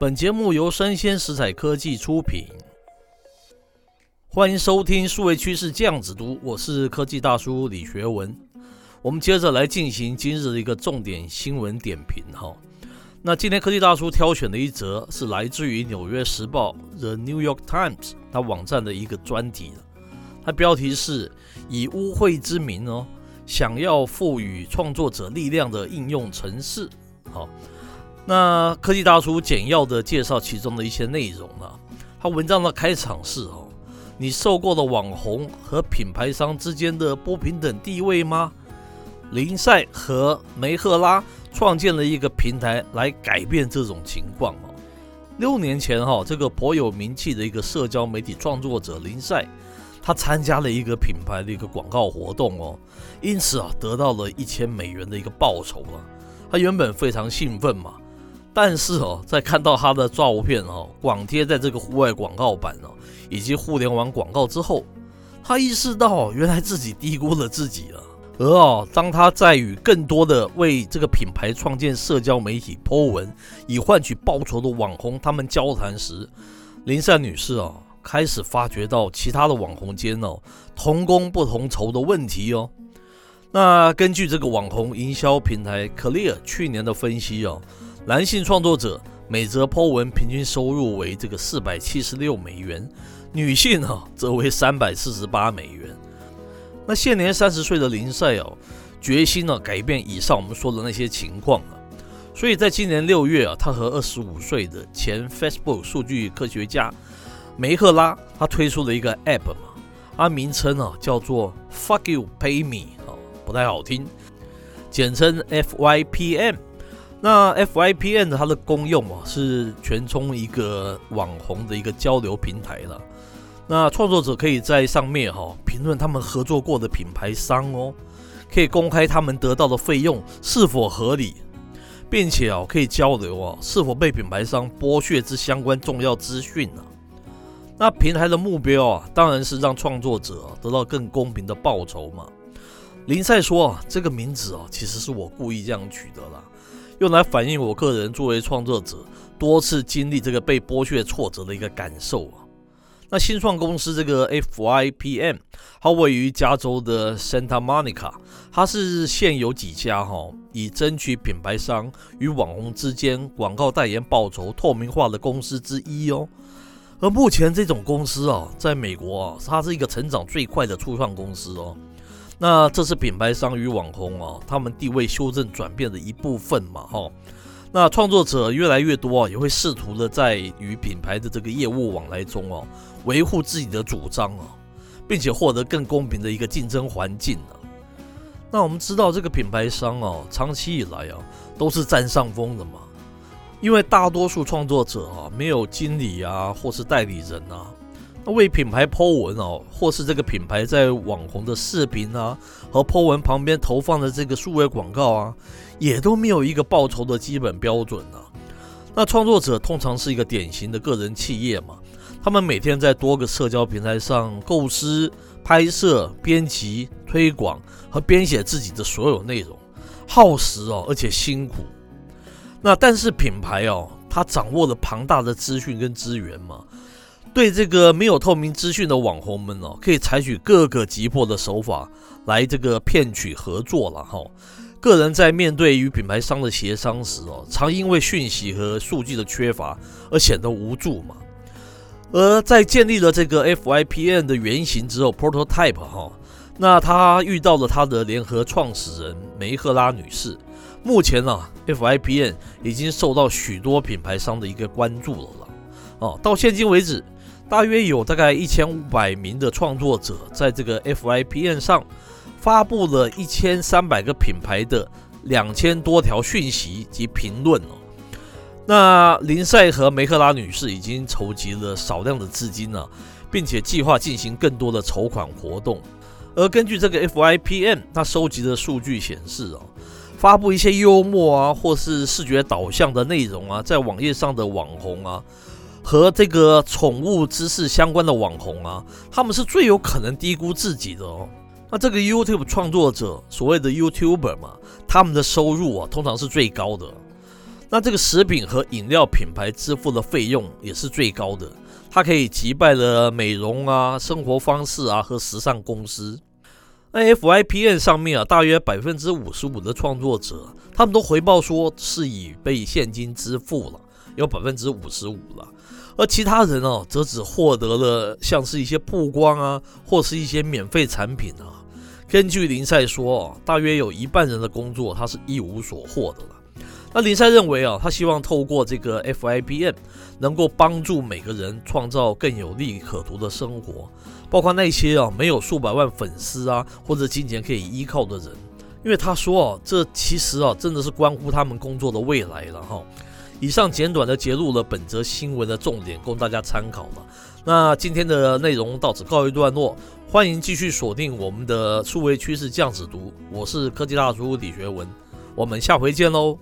本节目由生鲜食材科技出品，欢迎收听数位趋势酱子读，我是科技大叔李学文。我们接着来进行今日的一个重点新闻点评哈。那今天科技大叔挑选的一则是来自于《纽约时报》The New York Times 它网站的一个专题，它标题是以污秽之名哦，想要赋予创作者力量的应用程式。好。那科技大叔简要的介绍其中的一些内容啊，他文章的开场是哦，你受够了网红和品牌商之间的不平等地位吗？林赛和梅赫拉创建了一个平台来改变这种情况哦。六年前哈，这个颇有名气的一个社交媒体创作者林赛，他参加了一个品牌的一个广告活动哦，因此啊得到了一千美元的一个报酬啊，他原本非常兴奋嘛。但是哦，在看到他的照片哦，广贴在这个户外广告板哦，以及互联网广告之后，他意识到原来自己低估了自己了。而哦，当他在与更多的为这个品牌创建社交媒体 po 文以换取报酬的网红他们交谈时，林赛女士哦，开始发觉到其他的网红间哦，同工不同酬的问题哦。那根据这个网红营销平台 Clear 去年的分析哦。男性创作者每则 po 文平均收入为这个四百七十六美元，女性啊则为三百四十八美元。那现年三十岁的林赛哦，决心呢改变以上我们说的那些情况啊，所以在今年六月啊，他和二十五岁的前 Facebook 数据科学家梅赫拉，他推出了一个 App 嘛，它名称啊叫做 Fuck You Pay Me 啊，不太好听，简称 FYPM。那 FYPM 的它的功用哦，是全充一个网红的一个交流平台了。那创作者可以在上面哈评论他们合作过的品牌商哦，可以公开他们得到的费用是否合理，并且哦可以交流哦是否被品牌商剥削之相关重要资讯呢。那平台的目标啊，当然是让创作者得到更公平的报酬嘛。林赛说啊，这个名字啊，其实是我故意这样取的啦。用来反映我个人作为创作者多次经历这个被剥削挫折的一个感受啊。那新创公司这个 FYPM，它位于加州的 Santa Monica，它是现有几家哈以争取品牌商与网红之间广告代言报酬透明化的公司之一哦。而目前这种公司啊，在美国啊，它是一个成长最快的初创公司哦。那这是品牌商与网红啊，他们地位修正转变的一部分嘛，哈。那创作者越来越多啊，也会试图的在与品牌的这个业务往来中哦，维护自己的主张啊，并且获得更公平的一个竞争环境啊。那我们知道这个品牌商啊，长期以来啊，都是占上风的嘛，因为大多数创作者啊，没有经理啊，或是代理人啊。为品牌 po 文哦，或是这个品牌在网红的视频啊和 po 文旁边投放的这个数位广告啊，也都没有一个报酬的基本标准啊。那创作者通常是一个典型的个人企业嘛，他们每天在多个社交平台上构思、拍摄、编辑、推广和编写自己的所有内容，耗时哦，而且辛苦。那但是品牌哦，它掌握了庞大的资讯跟资源嘛。对这个没有透明资讯的网红们哦，可以采取各个急迫的手法来这个骗取合作了哈。个人在面对与品牌商的协商时哦，常因为讯息和数据的缺乏而显得无助嘛。而在建立了这个 FIPN 的原型之后，Prototype 哈，那他遇到了他的联合创始人梅赫拉女士。目前呢，FIPN 已经受到许多品牌商的一个关注了了。哦，到现今为止。大约有大概一千五百名的创作者在这个 FYPM 上发布了一千三百个品牌的两千多条讯息及评论哦。那林赛和梅克拉女士已经筹集了少量的资金了，并且计划进行更多的筹款活动。而根据这个 FYPM，它收集的数据显示哦，发布一些幽默啊或是视觉导向的内容啊，在网页上的网红啊。和这个宠物知识相关的网红啊，他们是最有可能低估自己的哦。那这个 YouTube 创作者，所谓的 YouTuber 嘛，他们的收入啊，通常是最高的。那这个食品和饮料品牌支付的费用也是最高的，它可以击败了美容啊、生活方式啊和时尚公司。那 FIPN 上面啊，大约百分之五十五的创作者，他们都回报说是以被现金支付了，有百分之五十五了。而其他人哦、则只获得了像是一些曝光啊，或是一些免费产品啊。根据林赛说，大约有一半人的工作他是一无所获的了。那林赛认为啊，他希望透过这个 FYPN 能够帮助每个人创造更有利可图的生活，包括那些啊没有数百万粉丝啊或者金钱可以依靠的人，因为他说啊，这其实啊真的是关乎他们工作的未来了哈。以上简短的揭露了本则新闻的重点，供大家参考了。那今天的内容到此告一段落，欢迎继续锁定我们的数位趋势酱子读，我是科技大叔李学文，我们下回见喽。